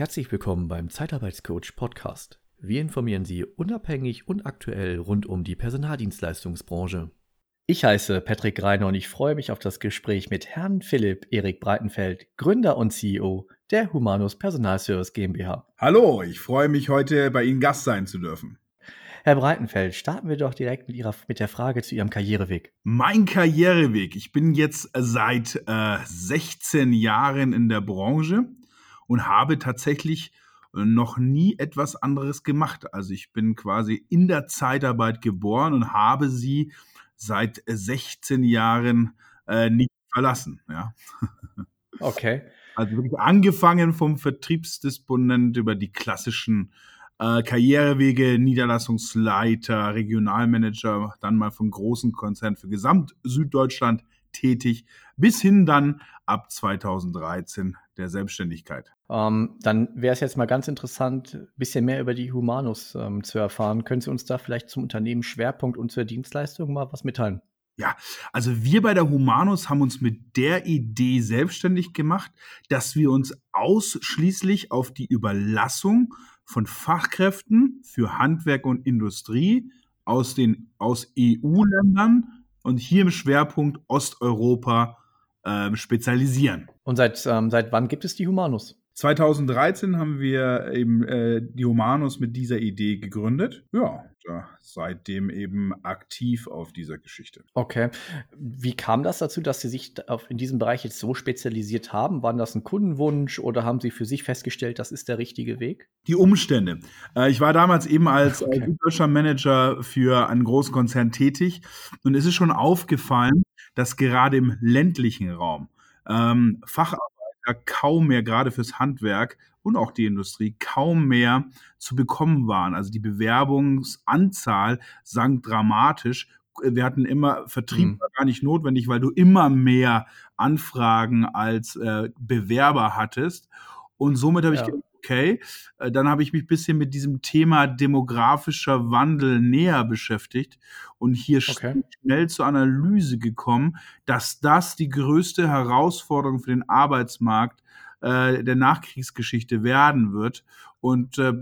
Herzlich willkommen beim Zeitarbeitscoach Podcast. Wir informieren Sie unabhängig und aktuell rund um die Personaldienstleistungsbranche. Ich heiße Patrick Reiner und ich freue mich auf das Gespräch mit Herrn Philipp Erik Breitenfeld, Gründer und CEO der Humanus Personalservice GmbH. Hallo, ich freue mich heute bei Ihnen Gast sein zu dürfen. Herr Breitenfeld, starten wir doch direkt mit, Ihrer, mit der Frage zu Ihrem Karriereweg. Mein Karriereweg. Ich bin jetzt seit äh, 16 Jahren in der Branche und habe tatsächlich äh, noch nie etwas anderes gemacht. Also ich bin quasi in der Zeitarbeit geboren und habe sie seit 16 Jahren äh, nicht verlassen. Ja. Okay. Also wirklich angefangen vom Vertriebsdisponent über die klassischen äh, Karrierewege, Niederlassungsleiter, Regionalmanager, dann mal vom großen Konzern für Gesamt Süddeutschland tätig, bis hin dann ab 2013 der Selbstständigkeit. Ähm, dann wäre es jetzt mal ganz interessant, ein bisschen mehr über die Humanus ähm, zu erfahren. Können Sie uns da vielleicht zum Unternehmen Schwerpunkt und zur Dienstleistung mal was mitteilen? Ja, also wir bei der Humanus haben uns mit der Idee selbstständig gemacht, dass wir uns ausschließlich auf die Überlassung von Fachkräften für Handwerk und Industrie aus den aus EU-Ländern und hier im Schwerpunkt Osteuropa äh, spezialisieren. Und seit, ähm, seit wann gibt es die Humanus? 2013 haben wir eben äh, die Humanus mit dieser Idee gegründet. Ja, seitdem eben aktiv auf dieser Geschichte. Okay. Wie kam das dazu, dass Sie sich in diesem Bereich jetzt so spezialisiert haben? War das ein Kundenwunsch oder haben Sie für sich festgestellt, das ist der richtige Weg? Die Umstände. Äh, ich war damals eben als okay. süddeutscher Manager für einen großen Konzern tätig und es ist schon aufgefallen, dass gerade im ländlichen Raum ähm, Facharbeiter kaum mehr, gerade fürs Handwerk und auch die Industrie, kaum mehr zu bekommen waren. Also die Bewerbungsanzahl sank dramatisch. Wir hatten immer, Vertrieb mhm. war gar nicht notwendig, weil du immer mehr Anfragen als äh, Bewerber hattest. Und somit habe ja. ich gedacht, okay, äh, dann habe ich mich ein bisschen mit diesem Thema demografischer Wandel näher beschäftigt und hier okay. schnell zur Analyse gekommen, dass das die größte Herausforderung für den Arbeitsmarkt äh, der Nachkriegsgeschichte werden wird und äh,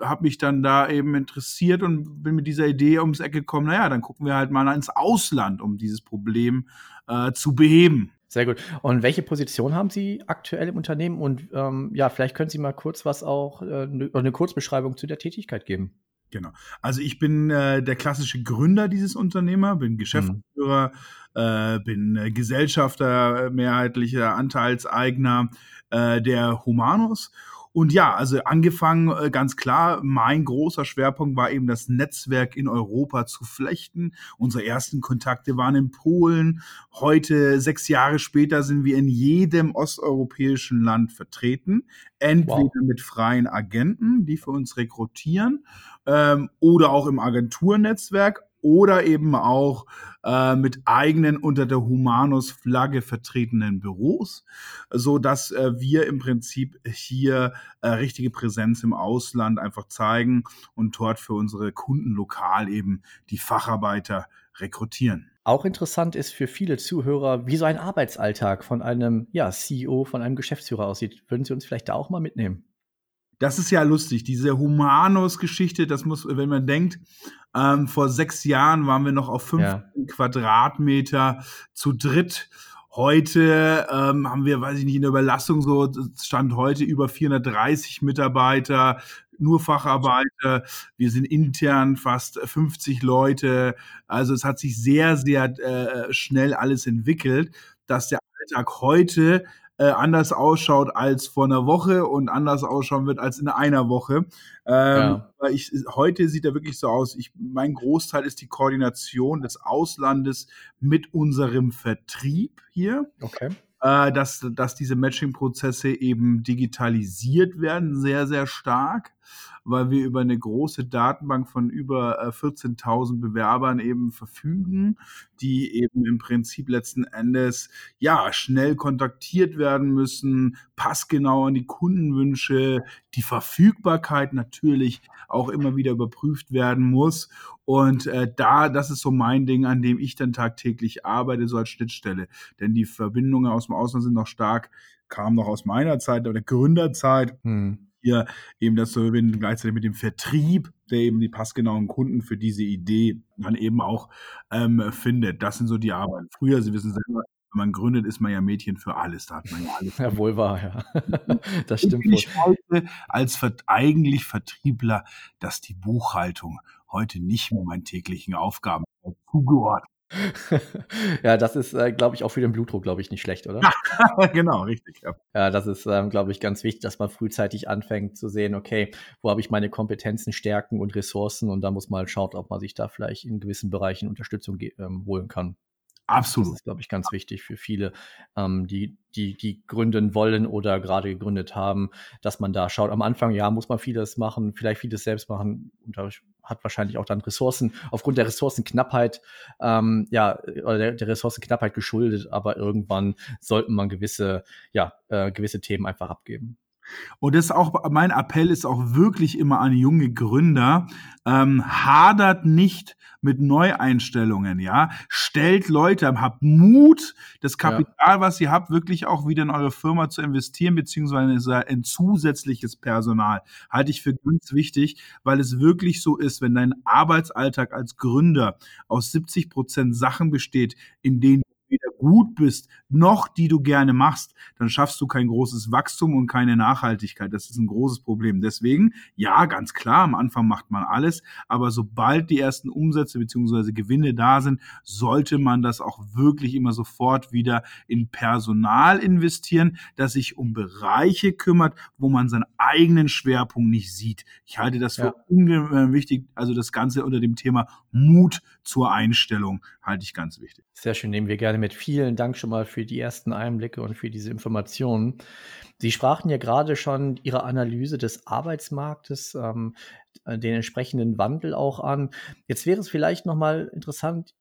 habe mich dann da eben interessiert und bin mit dieser Idee ums Eck gekommen, naja, dann gucken wir halt mal ins Ausland, um dieses Problem äh, zu beheben. Sehr gut. Und welche Position haben Sie aktuell im Unternehmen? Und ähm, ja, vielleicht können Sie mal kurz was auch, äh, eine Kurzbeschreibung zu der Tätigkeit geben. Genau. Also ich bin äh, der klassische Gründer dieses Unternehmers, bin Geschäftsführer, mhm. äh, bin äh, Gesellschafter, äh, mehrheitlicher Anteilseigner äh, der Humanus und ja, also angefangen äh, ganz klar, mein großer Schwerpunkt war eben das Netzwerk in Europa zu flechten. Unsere ersten Kontakte waren in Polen. Heute, sechs Jahre später, sind wir in jedem osteuropäischen Land vertreten. Entweder wow. mit freien Agenten, die für uns rekrutieren, ähm, oder auch im Agenturnetzwerk oder eben auch äh, mit eigenen unter der Humanus-Flagge vertretenen Büros, so dass äh, wir im Prinzip hier äh, richtige Präsenz im Ausland einfach zeigen und dort für unsere Kunden lokal eben die Facharbeiter rekrutieren. Auch interessant ist für viele Zuhörer, wie so ein Arbeitsalltag von einem ja, CEO, von einem Geschäftsführer aussieht. Würden Sie uns vielleicht da auch mal mitnehmen? Das ist ja lustig, diese Humanus-Geschichte, das muss, wenn man denkt, ähm, vor sechs Jahren waren wir noch auf fünf ja. Quadratmeter zu dritt. Heute ähm, haben wir, weiß ich nicht, in der Überlassung so, stand heute über 430 Mitarbeiter, nur Facharbeiter. Wir sind intern fast 50 Leute. Also es hat sich sehr, sehr äh, schnell alles entwickelt, dass der Alltag heute äh, anders ausschaut als vor einer Woche und anders ausschauen wird als in einer Woche. Ähm, ja. ich, heute sieht er wirklich so aus. Ich, mein Großteil ist die Koordination des Auslandes mit unserem Vertrieb hier. Okay. Äh, dass, dass diese Matching-Prozesse eben digitalisiert werden, sehr, sehr stark weil wir über eine große Datenbank von über 14.000 äh, Bewerbern eben verfügen, die eben im Prinzip letzten Endes ja schnell kontaktiert werden müssen, passgenau an die Kundenwünsche, die Verfügbarkeit natürlich auch immer wieder überprüft werden muss. Und äh, da, das ist so mein Ding, an dem ich dann tagtäglich arbeite, so als Schnittstelle. Denn die Verbindungen aus dem Ausland sind noch stark, kamen noch aus meiner Zeit oder Gründerzeit. Hm hier eben das so gleichzeitig mit dem Vertrieb, der eben die passgenauen Kunden für diese Idee dann eben auch ähm, findet. Das sind so die Arbeiten. Früher, Sie wissen selber, wenn man gründet, ist man ja Mädchen für alles. Da hat man ja alles. Ja, wohl wahr, ja. das stimmt. Ich heute als eigentlich Vertriebler, dass die Buchhaltung heute nicht mehr meinen täglichen Aufgaben zugeordnet ja, das ist, äh, glaube ich, auch für den Blutdruck, glaube ich, nicht schlecht, oder? genau, richtig. Ja, ja das ist, ähm, glaube ich, ganz wichtig, dass man frühzeitig anfängt zu sehen, okay, wo habe ich meine Kompetenzen, Stärken und Ressourcen und da muss man halt schauen, ob man sich da vielleicht in gewissen Bereichen Unterstützung ähm, holen kann. Absolut. Das ist, glaube ich, ganz wichtig für viele, ähm, die, die, die gründen wollen oder gerade gegründet haben, dass man da schaut. Am Anfang, ja, muss man vieles machen, vielleicht vieles selbst machen. Und da hat wahrscheinlich auch dann Ressourcen, aufgrund der Ressourcenknappheit, ähm, ja, oder der, der Ressourcenknappheit geschuldet, aber irgendwann sollten man gewisse, ja, äh, gewisse Themen einfach abgeben. Und das ist auch mein Appell ist auch wirklich immer an junge Gründer, ähm, hadert nicht mit Neueinstellungen, ja. Stellt Leute, habt Mut, das Kapital, ja. was ihr habt, wirklich auch wieder in eure Firma zu investieren, beziehungsweise in zusätzliches Personal. Halte ich für ganz wichtig, weil es wirklich so ist, wenn dein Arbeitsalltag als Gründer aus 70 Prozent Sachen besteht, in denen gut bist, noch die du gerne machst, dann schaffst du kein großes Wachstum und keine Nachhaltigkeit. Das ist ein großes Problem. Deswegen, ja, ganz klar, am Anfang macht man alles, aber sobald die ersten Umsätze bzw. Gewinne da sind, sollte man das auch wirklich immer sofort wieder in Personal investieren, das sich um Bereiche kümmert, wo man seinen eigenen Schwerpunkt nicht sieht. Ich halte das für ja. ungeheuer wichtig, also das Ganze unter dem Thema Mut zur Einstellung halte ich ganz wichtig. Sehr schön, nehmen wir gerne mit. Vielen Dank schon mal für die ersten Einblicke und für diese Informationen. Sie sprachen ja gerade schon Ihre Analyse des Arbeitsmarktes, ähm, den entsprechenden Wandel auch an. Jetzt wäre es vielleicht noch mal interessant,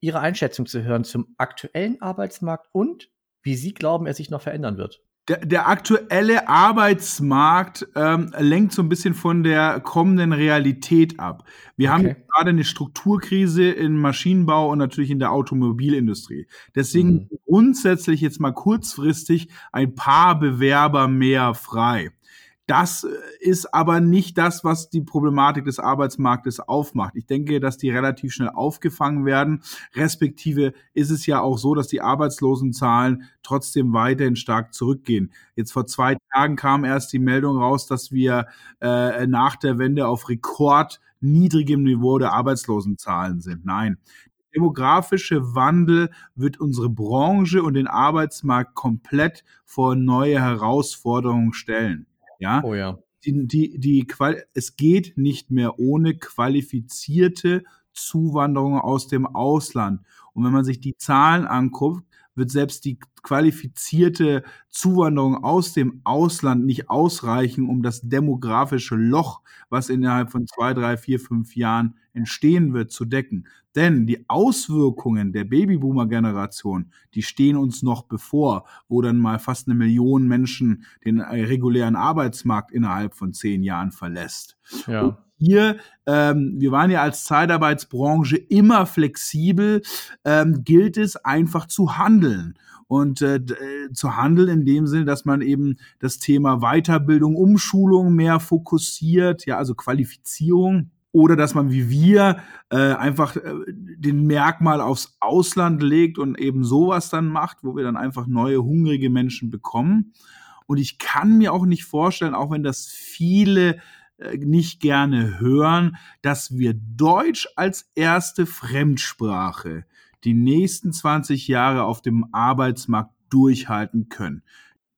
Ihre Einschätzung zu hören zum aktuellen Arbeitsmarkt und wie Sie glauben, er sich noch verändern wird der, der aktuelle Arbeitsmarkt ähm, lenkt so ein bisschen von der kommenden Realität ab. Wir okay. haben gerade eine Strukturkrise im Maschinenbau und natürlich in der Automobilindustrie. Deswegen mhm. grundsätzlich jetzt mal kurzfristig ein paar Bewerber mehr frei. Das äh, ist aber nicht das, was die Problematik des Arbeitsmarktes aufmacht. Ich denke, dass die relativ schnell aufgefangen werden. Respektive ist es ja auch so, dass die Arbeitslosenzahlen trotzdem weiterhin stark zurückgehen. Jetzt vor zwei Tagen kam erst die Meldung raus, dass wir äh, nach der Wende auf Rekord niedrigem Niveau der Arbeitslosenzahlen sind. Nein, demografische Wandel wird unsere Branche und den Arbeitsmarkt komplett vor neue Herausforderungen stellen. Ja. Oh ja. Die, die, die Qual es geht nicht mehr ohne qualifizierte Zuwanderung aus dem Ausland. Und wenn man sich die Zahlen anguckt, wird selbst die qualifizierte Zuwanderung aus dem Ausland nicht ausreichen, um das demografische Loch, was innerhalb von zwei, drei, vier, fünf Jahren entstehen wird, zu decken. Denn die Auswirkungen der Babyboomer-Generation, die stehen uns noch bevor, wo dann mal fast eine Million Menschen den regulären Arbeitsmarkt innerhalb von zehn Jahren verlässt. Ja. Und hier, ähm, wir waren ja als Zeitarbeitsbranche immer flexibel, ähm, gilt es einfach zu handeln und äh, äh, zu handeln in dem Sinne, dass man eben das Thema Weiterbildung, Umschulung mehr fokussiert, ja, also Qualifizierung oder dass man wie wir äh, einfach äh, den Merkmal aufs Ausland legt und eben sowas dann macht, wo wir dann einfach neue hungrige Menschen bekommen. Und ich kann mir auch nicht vorstellen, auch wenn das viele äh, nicht gerne hören, dass wir Deutsch als erste Fremdsprache die nächsten 20 Jahre auf dem Arbeitsmarkt durchhalten können.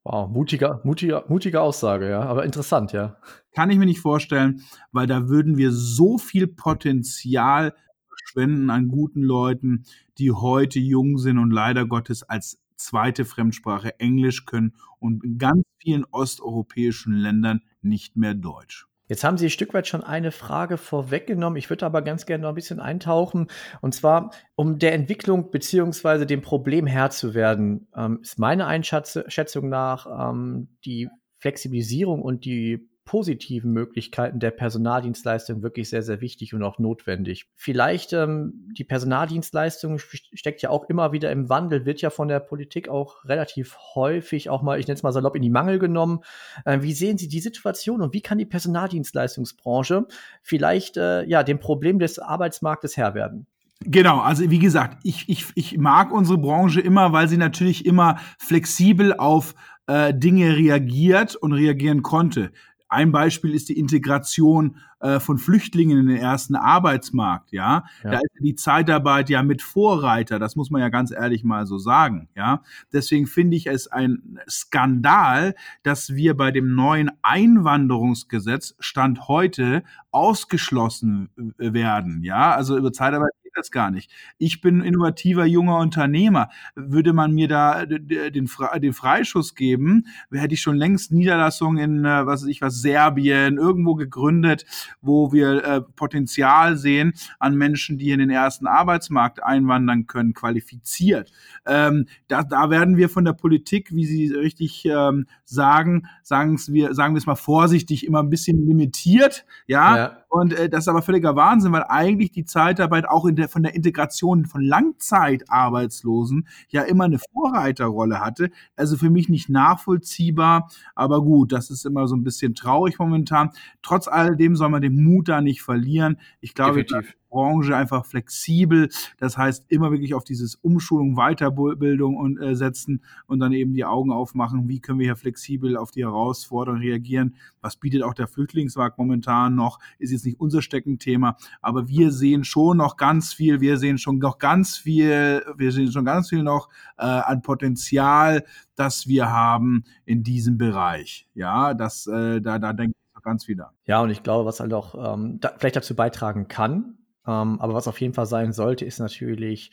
Wow, mutiger, mutiger, mutige Aussage, ja, aber interessant, ja. Kann ich mir nicht vorstellen, weil da würden wir so viel Potenzial verschwenden an guten Leuten, die heute jung sind und leider Gottes als zweite Fremdsprache Englisch können und in ganz vielen osteuropäischen Ländern nicht mehr Deutsch. Jetzt haben Sie ein Stück weit schon eine Frage vorweggenommen. Ich würde aber ganz gerne noch ein bisschen eintauchen. Und zwar, um der Entwicklung beziehungsweise dem Problem Herr zu werden, ähm, ist meine Einschätzung nach ähm, die Flexibilisierung und die positiven Möglichkeiten der Personaldienstleistung wirklich sehr, sehr wichtig und auch notwendig. Vielleicht ähm, die Personaldienstleistung steckt ja auch immer wieder im Wandel, wird ja von der Politik auch relativ häufig auch mal, ich nenne es mal salopp, in die Mangel genommen. Äh, wie sehen Sie die Situation und wie kann die Personaldienstleistungsbranche vielleicht äh, ja dem Problem des Arbeitsmarktes Herr werden? Genau, also wie gesagt, ich, ich, ich mag unsere Branche immer, weil sie natürlich immer flexibel auf äh, Dinge reagiert und reagieren konnte. Ein Beispiel ist die Integration äh, von Flüchtlingen in den ersten Arbeitsmarkt, ja? ja. Da ist die Zeitarbeit ja mit Vorreiter, das muss man ja ganz ehrlich mal so sagen, ja? Deswegen finde ich es ein Skandal, dass wir bei dem neuen Einwanderungsgesetz Stand heute ausgeschlossen werden, ja? Also über Zeitarbeit geht das gar nicht. Ich bin innovativer junger Unternehmer. Würde man mir da den, den Freischuss geben, hätte ich schon längst Niederlassungen in, äh, was weiß ich was, Serbien, irgendwo gegründet, wo wir äh, Potenzial sehen an Menschen, die in den ersten Arbeitsmarkt einwandern können, qualifiziert. Ähm, da, da werden wir von der Politik, wie Sie richtig ähm, sagen, sagen wir, sagen wir es mal vorsichtig, immer ein bisschen limitiert, ja. ja. Und äh, das ist aber völliger Wahnsinn, weil eigentlich die Zeitarbeit auch in der, von der Integration von Langzeitarbeitslosen ja immer eine Vorreiterrolle hatte. Also für mich nicht nachvollziehbar, aber gut, das ist immer so ein bisschen traurig momentan. Trotz alledem soll man den Mut da nicht verlieren. Ich glaube, Definitiv. Branche einfach flexibel. Das heißt, immer wirklich auf dieses Umschulung, Weiterbildung und äh, setzen und dann eben die Augen aufmachen, wie können wir hier flexibel auf die Herausforderungen reagieren. Was bietet auch der Flüchtlingsmarkt momentan noch? Ist jetzt nicht unser Steckenthema, aber wir sehen schon noch ganz viel, wir sehen schon noch ganz viel, wir sehen schon ganz viel noch äh, an Potenzial, das wir haben in diesem Bereich. Ja, das, äh, da, da denke ich ganz viel an. Ja, und ich glaube, was halt auch ähm, da, vielleicht dazu beitragen kann, ähm, aber was auf jeden Fall sein sollte, ist natürlich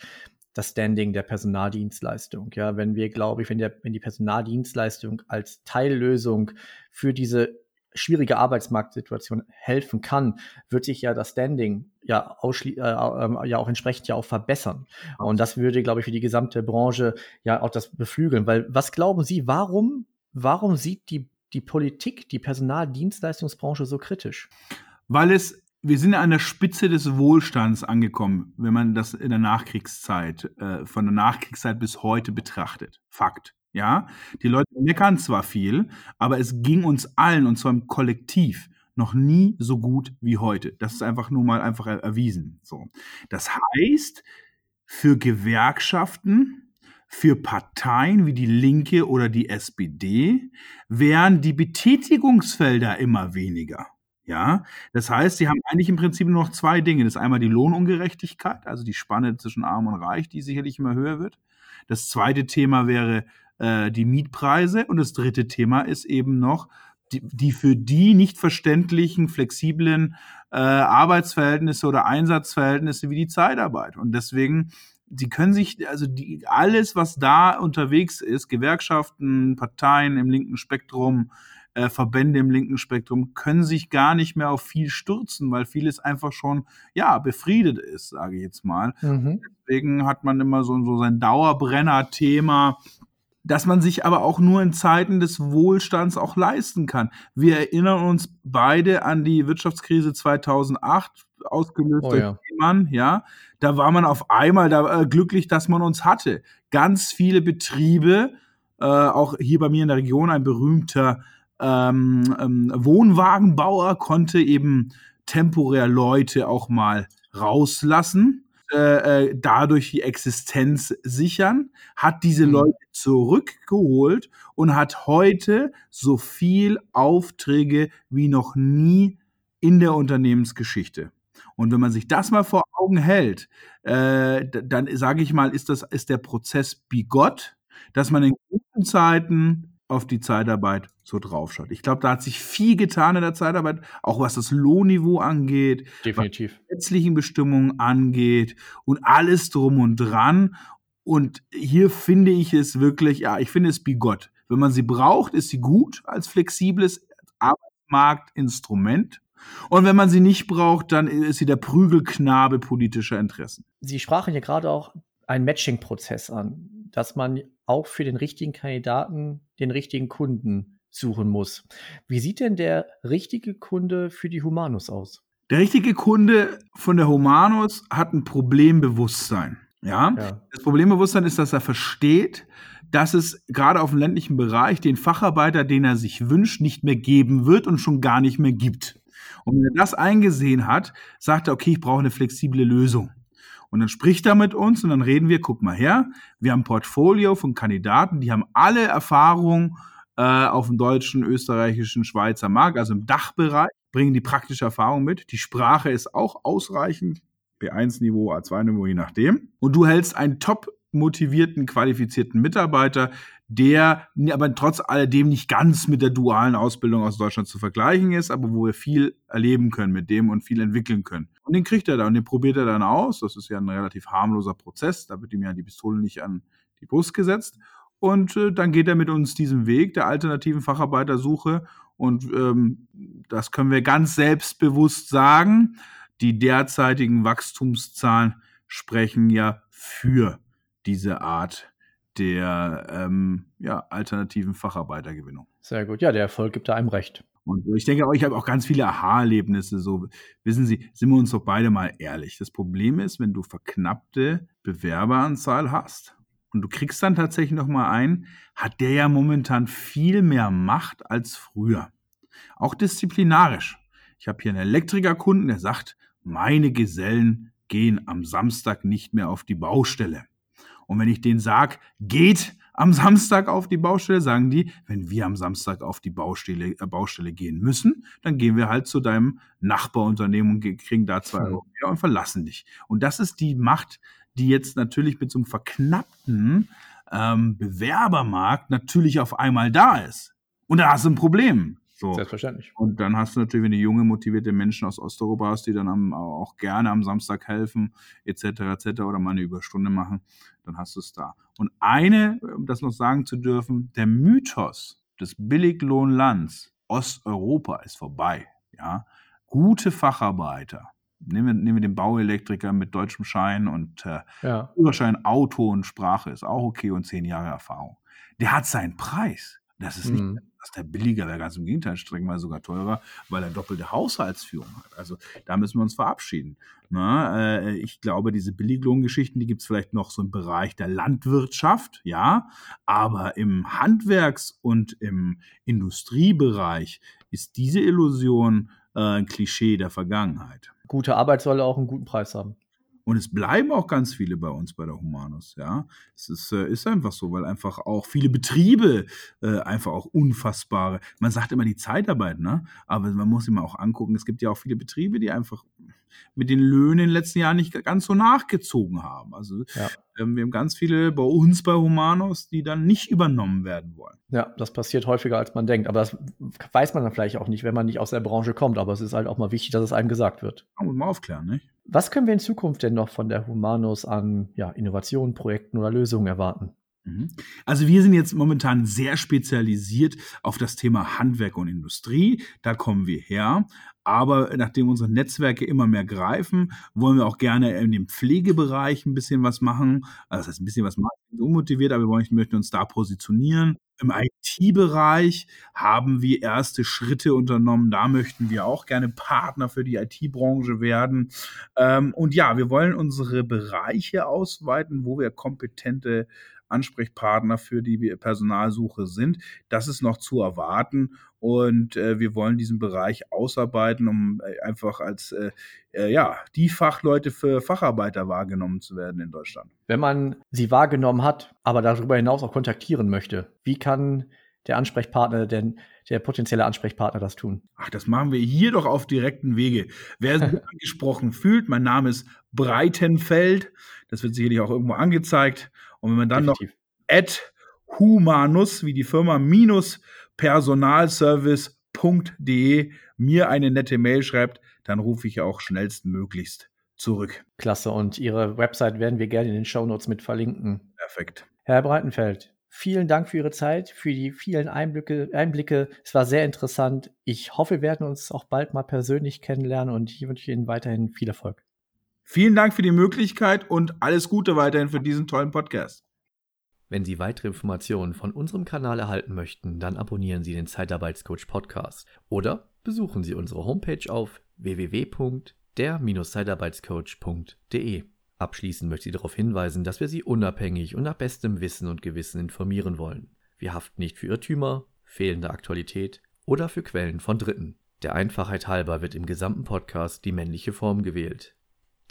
das Standing der Personaldienstleistung. Ja, wenn wir, glaube ich, wenn, der, wenn die Personaldienstleistung als Teillösung für diese schwierige Arbeitsmarktsituation helfen kann, wird sich ja das Standing ja, äh, ähm, ja auch entsprechend ja auch verbessern. Und das würde, glaube ich, für die gesamte Branche ja auch das beflügeln. Weil was glauben Sie, warum, warum sieht die, die Politik die Personaldienstleistungsbranche so kritisch? Weil es wir sind an der Spitze des Wohlstands angekommen, wenn man das in der Nachkriegszeit, äh, von der Nachkriegszeit bis heute betrachtet. Fakt. Ja, die Leute meckern zwar viel, aber es ging uns allen, und zwar im Kollektiv, noch nie so gut wie heute. Das ist einfach nur mal einfach erwiesen. So. Das heißt, für Gewerkschaften, für Parteien wie die Linke oder die SPD wären die Betätigungsfelder immer weniger. Ja, das heißt, sie haben eigentlich im Prinzip nur noch zwei Dinge. Das ist einmal die Lohnungerechtigkeit, also die Spanne zwischen Arm und Reich, die sicherlich immer höher wird. Das zweite Thema wäre äh, die Mietpreise und das dritte Thema ist eben noch die, die für die nicht verständlichen, flexiblen äh, Arbeitsverhältnisse oder Einsatzverhältnisse wie die Zeitarbeit. Und deswegen sie können sich, also die, alles, was da unterwegs ist, Gewerkschaften, Parteien im linken Spektrum, äh, Verbände im linken Spektrum können sich gar nicht mehr auf viel stürzen, weil vieles einfach schon, ja, befriedet ist, sage ich jetzt mal. Mhm. Deswegen hat man immer so, so sein Dauerbrenner-Thema, das man sich aber auch nur in Zeiten des Wohlstands auch leisten kann. Wir erinnern uns beide an die Wirtschaftskrise 2008, ausgelöst oh, ja. Mann, ja. Da war man auf einmal da, äh, glücklich, dass man uns hatte. Ganz viele Betriebe, äh, auch hier bei mir in der Region ein berühmter ähm, ähm, Wohnwagenbauer konnte eben temporär Leute auch mal rauslassen, äh, äh, dadurch die Existenz sichern, hat diese mhm. Leute zurückgeholt und hat heute so viel Aufträge wie noch nie in der Unternehmensgeschichte. Und wenn man sich das mal vor Augen hält, äh, dann sage ich mal, ist das ist der Prozess bigott, dass man in guten Zeiten auf die Zeitarbeit so draufschaut. Ich glaube, da hat sich viel getan in der Zeitarbeit, auch was das Lohnniveau angeht, Definitiv. was die gesetzlichen Bestimmungen angeht und alles drum und dran. Und hier finde ich es wirklich, ja, ich finde es bigott. Wenn man sie braucht, ist sie gut als flexibles Arbeitsmarktinstrument. Und wenn man sie nicht braucht, dann ist sie der Prügelknabe politischer Interessen. Sie sprachen ja gerade auch einen Matching-Prozess an, dass man auch für den richtigen Kandidaten den richtigen Kunden suchen muss. Wie sieht denn der richtige Kunde für die Humanus aus? Der richtige Kunde von der Humanus hat ein Problembewusstsein. Ja? ja? Das Problembewusstsein ist, dass er versteht, dass es gerade auf dem ländlichen Bereich den Facharbeiter, den er sich wünscht, nicht mehr geben wird und schon gar nicht mehr gibt. Und wenn er das eingesehen hat, sagt er, okay, ich brauche eine flexible Lösung. Und dann spricht er mit uns und dann reden wir, guck mal her, wir haben ein Portfolio von Kandidaten, die haben alle Erfahrung äh, auf dem deutschen, österreichischen, Schweizer Markt, also im Dachbereich, bringen die praktische Erfahrung mit. Die Sprache ist auch ausreichend, B1-Niveau, A2-Niveau, je nachdem. Und du hältst einen top motivierten, qualifizierten Mitarbeiter, der aber trotz alledem nicht ganz mit der dualen Ausbildung aus Deutschland zu vergleichen ist, aber wo wir viel erleben können mit dem und viel entwickeln können. Und den kriegt er dann und den probiert er dann aus. Das ist ja ein relativ harmloser Prozess. Da wird ihm ja die Pistole nicht an die Brust gesetzt. Und äh, dann geht er mit uns diesen Weg der alternativen Facharbeitersuche. Und ähm, das können wir ganz selbstbewusst sagen. Die derzeitigen Wachstumszahlen sprechen ja für diese Art der ähm, ja, alternativen Facharbeitergewinnung. Sehr gut. Ja, der Erfolg gibt da einem recht. Und ich denke auch, ich habe auch ganz viele Aha-Erlebnisse. So, wissen Sie, sind wir uns doch beide mal ehrlich. Das Problem ist, wenn du verknappte Bewerberanzahl hast und du kriegst dann tatsächlich noch mal ein, hat der ja momentan viel mehr Macht als früher. Auch disziplinarisch. Ich habe hier einen Elektrikerkunden, der sagt, meine Gesellen gehen am Samstag nicht mehr auf die Baustelle. Und wenn ich denen sage, geht am Samstag auf die Baustelle, sagen die, wenn wir am Samstag auf die Baustelle, äh, Baustelle gehen müssen, dann gehen wir halt zu deinem Nachbarunternehmen und kriegen da zwei hm. Euro mehr und verlassen dich. Und das ist die Macht, die jetzt natürlich mit so einem verknappten ähm, Bewerbermarkt natürlich auf einmal da ist. Und da hast du ein Problem. So. Selbstverständlich. Und dann hast du natürlich, wenn du junge, motivierte Menschen aus Osteuropa hast, die dann am, auch gerne am Samstag helfen, etc., etc., oder mal eine Überstunde machen, dann hast du es da. Und eine, um das noch sagen zu dürfen, der Mythos des Billiglohnlands Osteuropa ist vorbei. Ja? Gute Facharbeiter, nehmen wir, nehmen wir den Bauelektriker mit deutschem Schein und äh, ja. Führerschein Auto und Sprache ist auch okay und zehn Jahre Erfahrung. Der hat seinen Preis. Das ist mhm. Dass der billiger wäre, ganz im Gegenteil, streckenweise sogar teurer, weil er doppelte Haushaltsführung hat. Also da müssen wir uns verabschieden. Na, äh, ich glaube, diese Billiglohngeschichten, die gibt es vielleicht noch so im Bereich der Landwirtschaft, ja, aber im Handwerks- und im Industriebereich ist diese Illusion äh, ein Klischee der Vergangenheit. Gute Arbeit soll auch einen guten Preis haben. Und es bleiben auch ganz viele bei uns bei der Humanus, ja. Es ist, äh, ist einfach so, weil einfach auch viele Betriebe äh, einfach auch unfassbare, man sagt immer die Zeitarbeit, ne? Aber man muss immer auch angucken, es gibt ja auch viele Betriebe, die einfach mit den Löhnen in den letzten Jahren nicht ganz so nachgezogen haben. Also ja. ähm, wir haben ganz viele bei uns bei Humanos, die dann nicht übernommen werden wollen. Ja, das passiert häufiger, als man denkt. Aber das weiß man dann vielleicht auch nicht, wenn man nicht aus der Branche kommt. Aber es ist halt auch mal wichtig, dass es einem gesagt wird. Da muss man aufklären, nicht? Was können wir in Zukunft denn noch von der Humanos an ja, Innovationen, Projekten oder Lösungen erwarten? Mhm. Also wir sind jetzt momentan sehr spezialisiert auf das Thema Handwerk und Industrie. Da kommen wir her. Aber nachdem unsere Netzwerke immer mehr greifen, wollen wir auch gerne in dem Pflegebereich ein bisschen was machen. Also das heißt ein bisschen was machen, unmotiviert, aber wir möchten uns da positionieren. Im IT-Bereich haben wir erste Schritte unternommen. Da möchten wir auch gerne Partner für die IT-Branche werden. Ähm, und ja, wir wollen unsere Bereiche ausweiten, wo wir kompetente Ansprechpartner für die Personalsuche sind. Das ist noch zu erwarten und äh, wir wollen diesen Bereich ausarbeiten, um äh, einfach als äh, äh, ja, die Fachleute für Facharbeiter wahrgenommen zu werden in Deutschland. Wenn man sie wahrgenommen hat, aber darüber hinaus auch kontaktieren möchte, wie kann der Ansprechpartner denn der potenzielle Ansprechpartner das tun? Ach, das machen wir hier doch auf direkten Wege. Wer sich angesprochen fühlt, mein Name ist Breitenfeld. Das wird sicherlich auch irgendwo angezeigt. Und wenn man dann Definitiv. noch at humanus, wie die Firma, minus personalservice.de mir eine nette Mail schreibt, dann rufe ich auch schnellstmöglichst zurück. Klasse. Und Ihre Website werden wir gerne in den Shownotes mit verlinken. Perfekt. Herr Breitenfeld, vielen Dank für Ihre Zeit, für die vielen Einblicke. Einblicke. Es war sehr interessant. Ich hoffe, wir werden uns auch bald mal persönlich kennenlernen und ich wünsche Ihnen weiterhin viel Erfolg. Vielen Dank für die Möglichkeit und alles Gute weiterhin für diesen tollen Podcast. Wenn Sie weitere Informationen von unserem Kanal erhalten möchten, dann abonnieren Sie den Zeitarbeitscoach Podcast oder besuchen Sie unsere Homepage auf www.der-zeitarbeitscoach.de. Abschließend möchte ich darauf hinweisen, dass wir Sie unabhängig und nach bestem Wissen und Gewissen informieren wollen. Wir haften nicht für Irrtümer, fehlende Aktualität oder für Quellen von Dritten. Der Einfachheit halber wird im gesamten Podcast die männliche Form gewählt.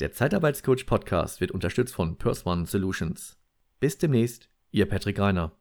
Der Zeitarbeitscoach Podcast wird unterstützt von Purse One Solutions. Bis demnächst, Ihr Patrick Reiner.